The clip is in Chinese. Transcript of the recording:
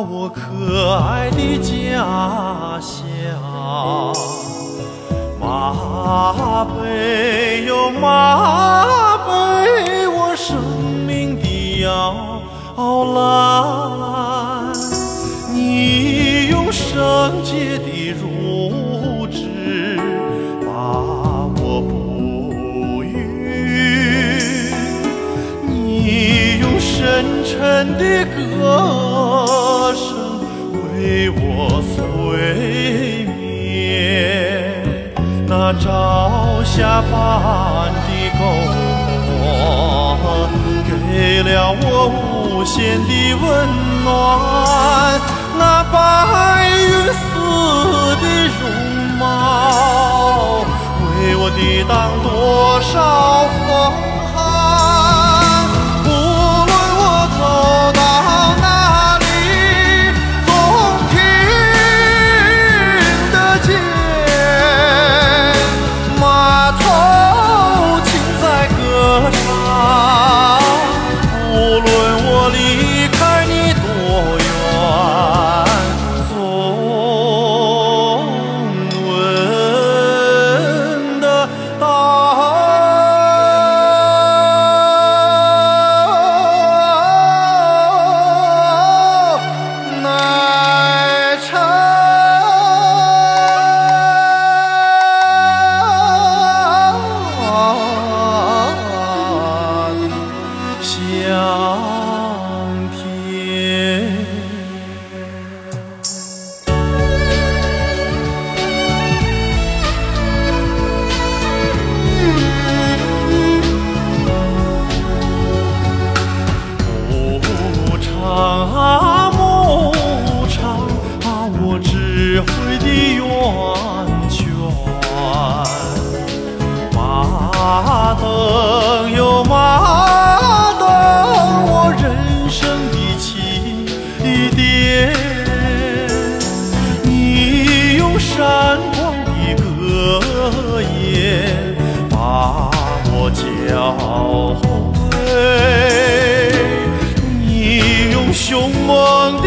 我可爱的家乡马背哟马背我生命的摇篮你用圣洁的乳汁把我哺育你用深沉的歌为我催眠，那朝霞般的篝火给了我无限的温暖，那白云似的容貌为我抵挡多少闪光的歌言把我教会，你用凶猛的